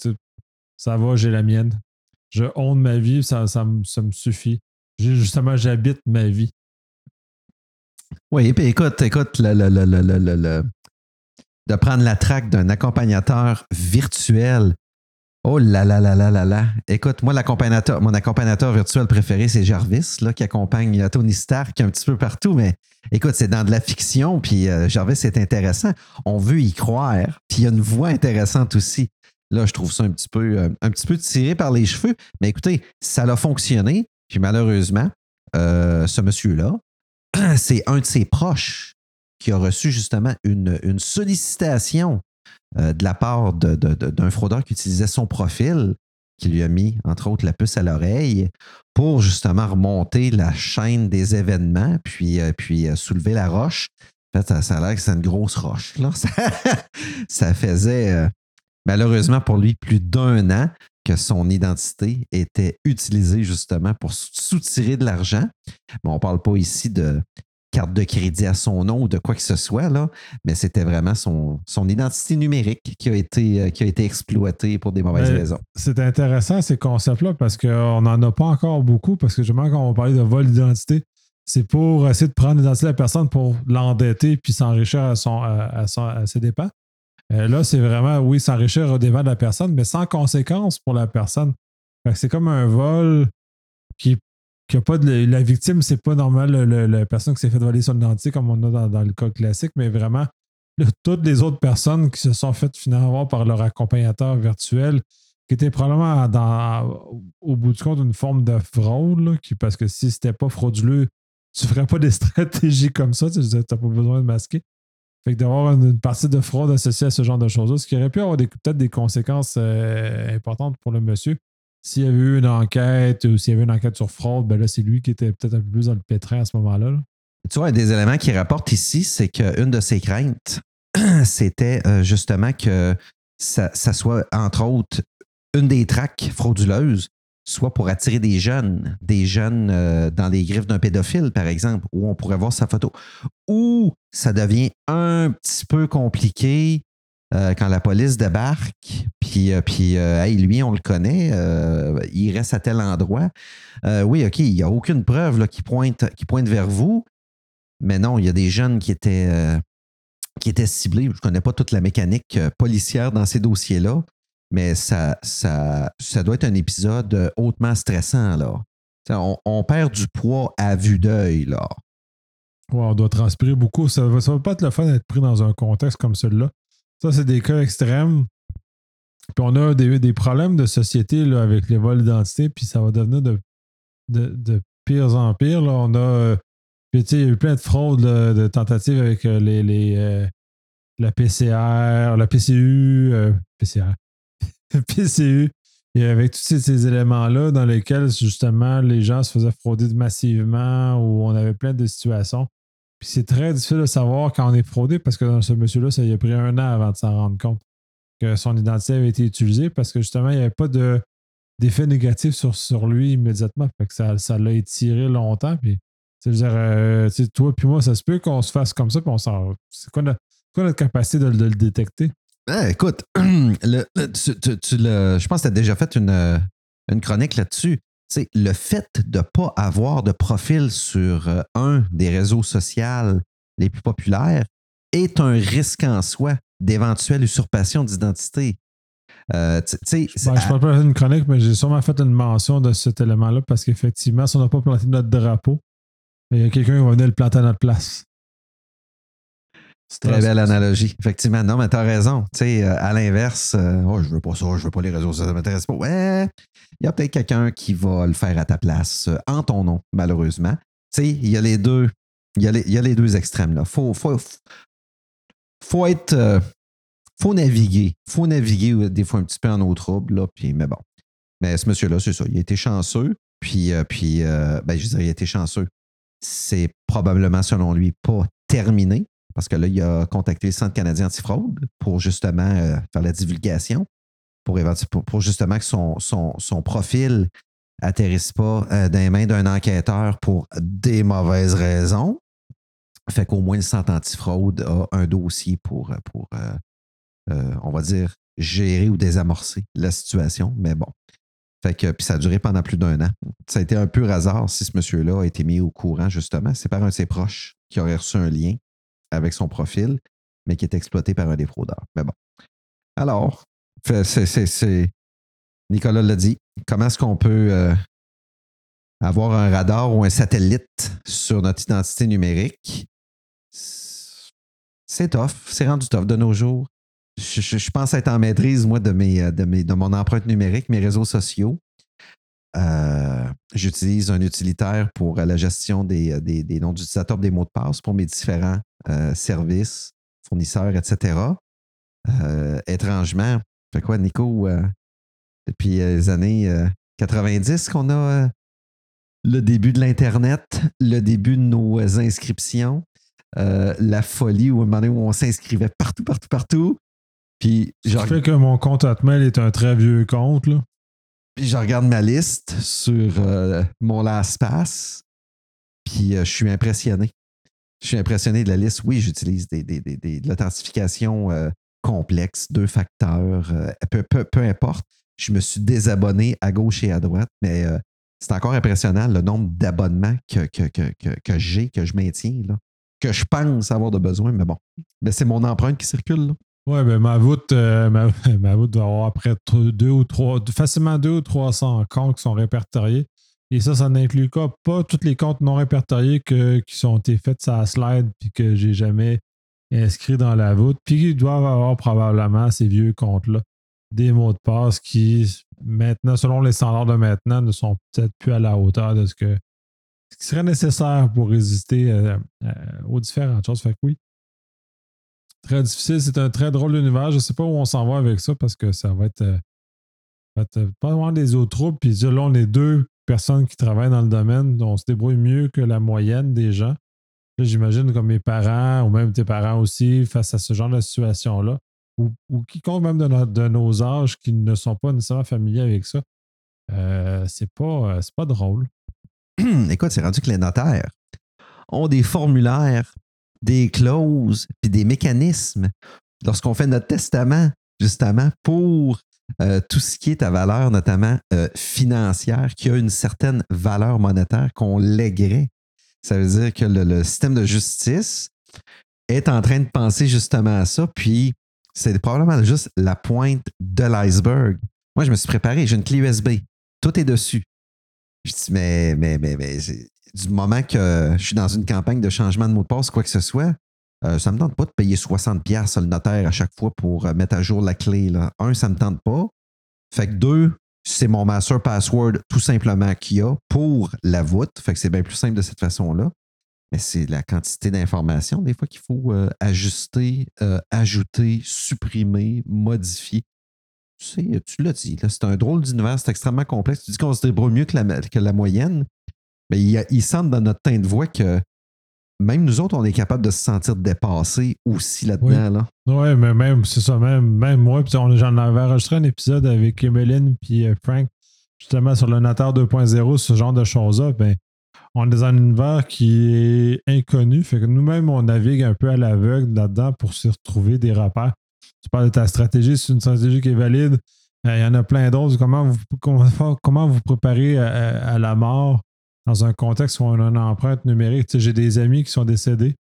ça va, j'ai la mienne. Je honte ma vie, ça, ça, ça me suffit. Justement, j'habite ma vie. Oui, puis écoute, écoute, le, de prendre la traque d'un accompagnateur virtuel. Oh là là là là là là. Écoute, moi, l'accompagnateur, mon accompagnateur virtuel préféré, c'est Jarvis, là, qui accompagne Tony Stark un petit peu partout. Mais écoute, c'est dans de la fiction, puis euh, Jarvis, c'est intéressant. On veut y croire, puis il y a une voix intéressante aussi. Là, je trouve ça un petit peu, euh, un petit peu tiré par les cheveux. Mais écoutez, ça a fonctionné. Puis malheureusement, euh, ce monsieur-là, [clears throat] c'est un de ses proches qui a reçu justement une, sollicitation euh, de la part d'un fraudeur qui utilisait son profil, qui lui a mis, entre autres, la puce à l'oreille pour justement remonter la chaîne des événements, puis, euh, euh, soulever la roche. En fait, ça, a l'air que c'est une grosse roche. [laughs] Ça, faisait, malheureusement pour lui, plus d'un an que son identité était utilisée justement pour soutirer de l'argent. on ne parle pas ici de carte de crédit à son nom ou de quoi que ce soit, là, mais c'était vraiment son, son identité numérique qui a été, euh, qui a été exploitée pour des mauvaises raisons. C'est intéressant ces concepts-là parce qu'on n'en a pas encore beaucoup parce que justement, quand on parlait de vol d'identité, c'est pour essayer de prendre l'identité de la personne pour l'endetter puis s'enrichir à, son, à, à ses dépens. Euh, là, c'est vraiment, oui, s'enrichir au débat de la personne, mais sans conséquence pour la personne. C'est comme un vol qui, qui pas de. La victime, c'est pas normal la personne qui s'est fait voler son identité comme on a dans, le cas classique, mais vraiment toutes les autres personnes qui se sont faites finalement par leur accompagnateur virtuel, qui était probablement dans, au bout du compte une forme de fraude, parce que si c'était pas frauduleux, tu ferais pas des [laughs] stratégies comme ça, tu n'as pas besoin de masquer. Fait que d'avoir une, une partie de fraude associée à ce genre de choses-là, ce qui aurait pu avoir peut-être des conséquences euh, importantes pour le monsieur. S'il y avait eu une enquête ou s'il y avait une enquête sur fraude, ben là, c'est lui qui était peut-être un peu plus dans le pétrin à ce moment-là. là. Tu vois, des éléments qu'il rapporte ici, c'est qu'une de ses craintes, [clears throat] c'était euh, justement que ça, ça soit, entre autres, une des traques frauduleuses, soit pour attirer des jeunes, des jeunes euh, dans les griffes d'un pédophile, par exemple, où on pourrait voir sa photo. Ou ça devient un petit peu compliqué euh, quand la police débarque, puis, euh, puis hey, lui, on le connaît, il reste à tel endroit. Oui, OK, il n'y a aucune preuve qui, pointe, qui pointe vers vous, mais non, il y a des jeunes qui étaient, qui étaient ciblés. Je ne connais pas toute la mécanique policière dans ces dossiers-là, mais ça, ça, ça doit être un épisode euh, hautement stressant. Là. On, perd du poids à vue d'œil. là. On doit transpirer beaucoup. Ça ça va pas être le fun d'être pris dans un contexte comme celui-là. Ça, c'est des cas extrêmes. Puis on a des, des problèmes de société là, avec les vols d'identité, puis ça va devenir de, de, de pire en pire. Là. On a. euh, puis, il y a eu plein de fraudes, de tentatives avec euh, les, les, la PCR, la PCU, PCR, [laughs] PCU, et avec tous ces, éléments-là dans lesquels, justement, les gens se faisaient frauder massivement ou on avait plein de situations. Puis c'est très difficile de savoir quand on est fraudé parce que dans ce monsieur-là, ça lui a pris un an avant de s'en rendre compte que son identité avait été utilisée parce que justement, il n'y avait pas de, d'effet négatif sur, sur lui immédiatement. Fait que ça, ça l'a étiré longtemps. Puis, tu sais, je veux dire, euh, toi puis moi, ça se peut qu'on se fasse comme ça, puis on s'en. C'est quoi, notre, quoi notre capacité de le détecter? Ah, écoute, [clears throat] le- le- tu- tu- tu le- je pense que tu as déjà fait une, une chronique là-dessus. Sais, le fait de ne pas avoir de profil sur euh, un des réseaux sociaux les plus populaires est un risque en soi d'éventuelle usurpation d'identité. Euh, Ben, je ne parle pas d'une chronique, mais j'ai sûrement fait une mention de cet élément-là parce qu'effectivement, si on n'a pas planté notre drapeau, il y a quelqu'un qui va venir le planter à notre place. C'est Très belle analogie. Effectivement, non, mais t'as raison. Tu sais, euh, à l'inverse, euh, oh, je veux pas ça, je veux pas les réseaux sociaux, ça m'intéresse pas. Ouais, il y a peut-être quelqu'un qui va le faire à ta place, euh, en ton nom, malheureusement. Tu sais, il y a les deux, il y a les, il y a les deux extrêmes là. Faut, faut, faut être, euh, faut naviguer, faut naviguer des fois un petit peu en eau trouble là. Puis, mais bon, mais ce monsieur-là, c'est ça, il a été chanceux. Puis, puis, ben, je dirais, il a été chanceux. C'est probablement, selon lui, pas terminé parce que là, il a contacté le Centre canadien antifraude pour justement euh, faire la divulgation, pour, justement que son, profil atterrisse pas euh, dans les mains d'un enquêteur pour des mauvaises raisons. Fait qu'au moins le Centre antifraude a un dossier pour, pour euh, on va dire, gérer ou désamorcer la situation. Mais bon. Fait que, puis ça a duré pendant plus d'un an. Ça a été un pur hasard si ce monsieur-là a été mis au courant, justement. C'est par un de ses proches qui aurait reçu un lien avec son profil, mais qui est exploité par un des fraudeurs. Mais bon. Alors, c'est, Nicolas l'a dit. Comment est-ce qu'on peut euh, avoir un radar ou un satellite sur notre identité numérique? C'est tough. C'est rendu tough de nos jours. Je, pense être en maîtrise, moi, de, mes, de, mes, de mon empreinte numérique, mes réseaux sociaux. Euh, J'utilise un utilitaire pour la gestion des, des, des noms d'utilisateurs, des mots de passe pour mes différents euh, services, fournisseurs, etc. Euh, étrangement, fait quoi, Nico, euh, depuis les années euh, 90 qu'on a le début de l'Internet, le début de nos inscriptions, la folie où, un moment donné, où on s'inscrivait partout, partout, partout. Puis je, fait que mon compte Hotmail est un très vieux compte. Là. puis je regarde ma liste sur euh, mon LastPass, puis euh, je suis impressionné. Je suis impressionné de la liste. Oui, j'utilise des, de l'authentification euh, complexe, deux facteurs, euh, peu, peu- peu importe. Je me suis désabonné à gauche et à droite, mais euh, c'est encore impressionnant le nombre d'abonnements que, que, que, que, j'ai, que je maintiens, que je pense avoir de besoin, mais bon. Mais c'est mon empreinte qui circule. Ouais, ben ma voûte, euh, ma, [laughs] ma voûte doit avoir après deux ou trois, facilement deux ou trois cents comptes qui sont répertoriés. Et ça, ça n'inclut pas tous les comptes non répertoriés que, qui sont été faits sur la slide puis que j'ai jamais inscrit dans la voûte. Puis ils doivent avoir probablement ces vieux comptes-là des mots de passe qui, maintenant, selon les standards de maintenant, ne sont peut-être plus à la hauteur de ce, que, ce qui serait nécessaire pour résister euh, euh, aux différentes choses. Fait que oui, très difficile. C'est un très drôle d'univers. Je ne sais pas où on s'en va avec ça parce que ça va être, euh, va être pas vraiment des autres troupes. Puis là, on est deux personnes qui travaillent dans le domaine, on se débrouille mieux que la moyenne des gens. J'imagine comme mes parents ou même tes parents aussi face à ce genre de situation-là, ou, ou quiconque même de, nos âges qui ne sont pas nécessairement familiers avec ça, euh, c'est pas, euh, pas drôle. [clears throat] Écoute, c'est rendu que les notaires ont des formulaires, des clauses, puis des mécanismes lorsqu'on fait notre testament, justement, pour euh, tout ce qui est à valeur, notamment euh, financière, qui a une certaine valeur monétaire qu'on lèguerait. Ça veut dire que le, système de justice est en train de penser justement à ça, puis c'est probablement juste la pointe de l'iceberg. Moi, je me suis préparé, j'ai une clé USB, tout est dessus. Je dis, mais, mais, mais, mais du moment que je suis dans une campagne de changement de mot de passe, quoi que ce soit, euh, ça ne me tente pas de payer 60$ sur le notaire à chaque fois pour euh, mettre à jour la clé. Là. Un, ça ne me tente pas. Fait que deux, c'est mon master password tout simplement qu'il y a pour la voûte. Fait que c'est bien plus simple de cette façon-là. Mais c'est la quantité d'informations, des fois, qu'il faut euh, ajuster, ajouter, supprimer, modifier. Tu sais, tu l'as dit, c'est un drôle d'univers, c'est extrêmement complexe. Tu dis qu'on se débrouille mieux que la, que la moyenne, mais il, il semble dans notre teint de voix que même nous autres, on est capable de se sentir dépassé aussi là-dedans. Oui, mais même, c'est ça, même, même moi, j'en avais enregistré un épisode avec Emeline et euh, Frank, justement sur le Nateur 2.0, ce genre de choses-là. Ben, on est dans un univers qui est inconnu, fait que nous-mêmes, on navigue un peu à l'aveugle là-dedans pour se retrouver des repères. Tu parles de ta stratégie, c'est une stratégie qui est valide. Euh, il y en a plein d'autres. Comment vous, comment, vous préparez à la mort? Dans un contexte où on a une empreinte numérique. j'ai des amis qui sont décédés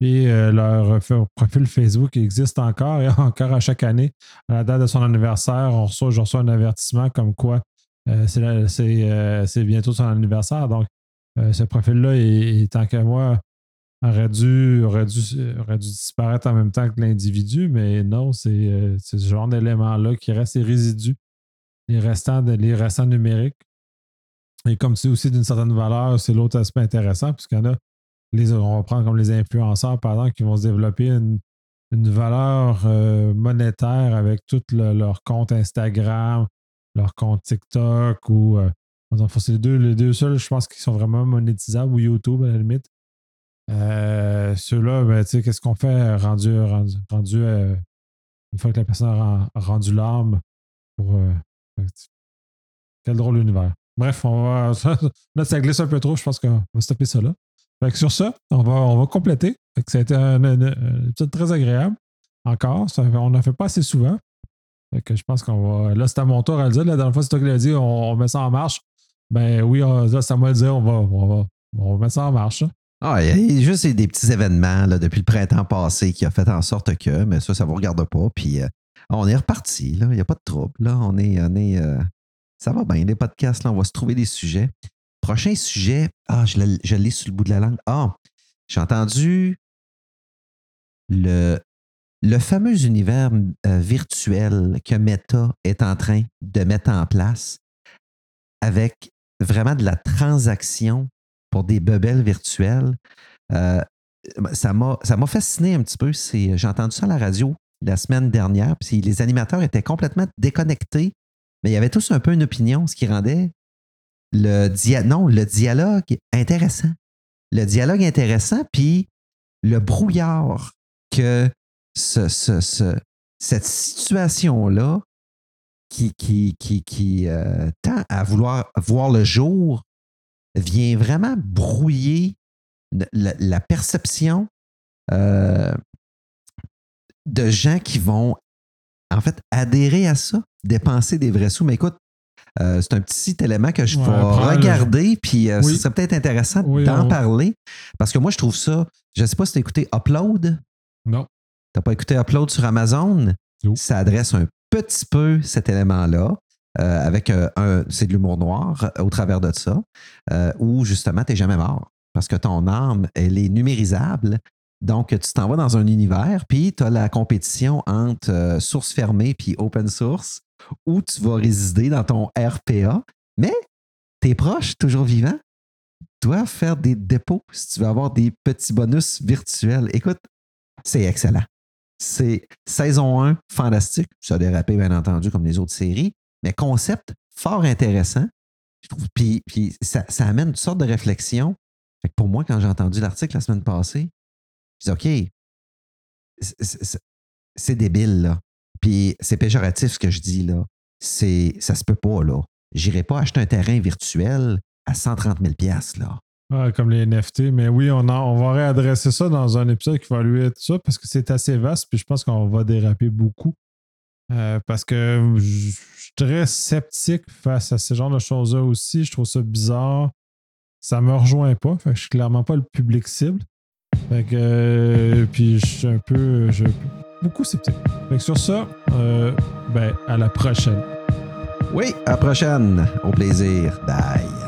et euh, leur profil Facebook existe encore [laughs] et encore à chaque année. À la date de son anniversaire, on reçoit, je reçois un avertissement comme quoi euh, euh, c'est bientôt son anniversaire. Donc, ce profil-là, tant qu'à moi, aurait dû, aurait, dû, disparaître en même temps que l'individu, mais non, c'est ce genre d'éléments-là qui restent les résidus, les restants, les restants numériques et comme c'est aussi d'une certaine valeur, c'est l'autre aspect intéressant, puisqu'il y en a, les, on va prendre comme les influenceurs, par exemple, qui vont se développer une, valeur euh, monétaire avec tout leur compte Instagram, leur compte TikTok ou. Euh, c'est les deux, les deux seuls, je pense, qui sont vraiment monétisables, ou YouTube à la limite. Euh, Ceux-là, ben, qu'est-ce qu'on fait rendu, rendu, rendu une fois que la personne a rendu l'arme pour. quel drôle d'univers. Bref, on va, là, ça glisse un peu trop. Je pense qu'on va stopper ça là. Fait que sur ça, on va, on va compléter. Fait ça a été un, épisode très agréable. Encore. on n'en fait pas assez souvent. Fait que je pense qu'on va. Là, c'est à mon tour à le dire. La dernière fois, c'est toi qui l'as dit, on, met ça en marche. Ben oui, là, c'est moi de on va, on va, on va mettre ça en marche. Ah, il y a juste des petits événements là, depuis le printemps passé qui a fait en sorte que, mais ça, ça ne vous regarde pas. Puis euh, on est reparti. Il n'y a pas de trouble. Là. On est, on est, euh, ça va bien, les podcasts, là, on va se trouver des sujets. Prochain sujet, ah, je l'ai sur le bout de la langue. Ah, j'ai entendu le, le fameux univers euh, virtuel que Meta est en train de mettre en place avec vraiment de la transaction pour des bebelles virtuelles. Euh, ça m'a fasciné un petit peu. J'ai entendu ça à la radio la semaine dernière, puis les animateurs étaient complètement déconnectés mais il y avait tous un peu une opinion, ce qui rendait le, non, le dialogue intéressant. Le dialogue intéressant, puis le brouillard que ce, cette situation-là qui, qui, qui, qui euh, tend à vouloir voir le jour vient vraiment brouiller la, perception euh, de gens qui vont en fait adhérer à ça dépenser des vrais sous. Mais écoute, euh, c'est un petit élément que je vais regarder, puis euh, ce serait peut-être intéressant d'en parler. Parce que moi, je trouve ça. Je ne sais pas si tu as écouté Upload. Non. n'as pas écouté Upload sur Amazon? Non. Ça adresse un petit peu cet élément-là. euh, avec euh, un, c'est de l'humour noir euh, au travers de ça, euh, où justement, tu n'es jamais mort. Parce que ton âme, elle est numérisable. Donc, tu t'en vas dans un univers, puis tu as la compétition entre euh, source fermée puis open source, où tu vas résider dans ton RPA, mais tes proches, toujours vivants, doivent faire des dépôts si tu veux avoir des petits bonus virtuels. Écoute, c'est excellent. C'est saison 1, fantastique. Ça a dérapé, bien entendu, comme les autres séries, mais concept fort intéressant. Puis, ça, amène toutes sortes de que pour moi, quand j'ai entendu l'article la semaine passée, je dis OK, c'est- débile, là. Puis c'est péjoratif ce que je dis, là. C'est, ça se peut pas, là. J'irai pas acheter un terrain virtuel à 130 000 là. Comme les NFT. Mais oui, on, en- on va réadresser ça dans un épisode qui va lui être ça parce que c'est assez vaste. Puis je pense qu'on va déraper beaucoup. Euh, parce que je suis très sceptique face à ce genre de choses-là aussi. Je trouve ça bizarre. Ça me rejoint pas. Fait que je suis clairement pas le public cible. Fait que, euh, puis je suis un peu. Je, beaucoup sceptique. Fait que sur ça, euh, ben, à la prochaine. Oui, à la prochaine. Au plaisir. Bye.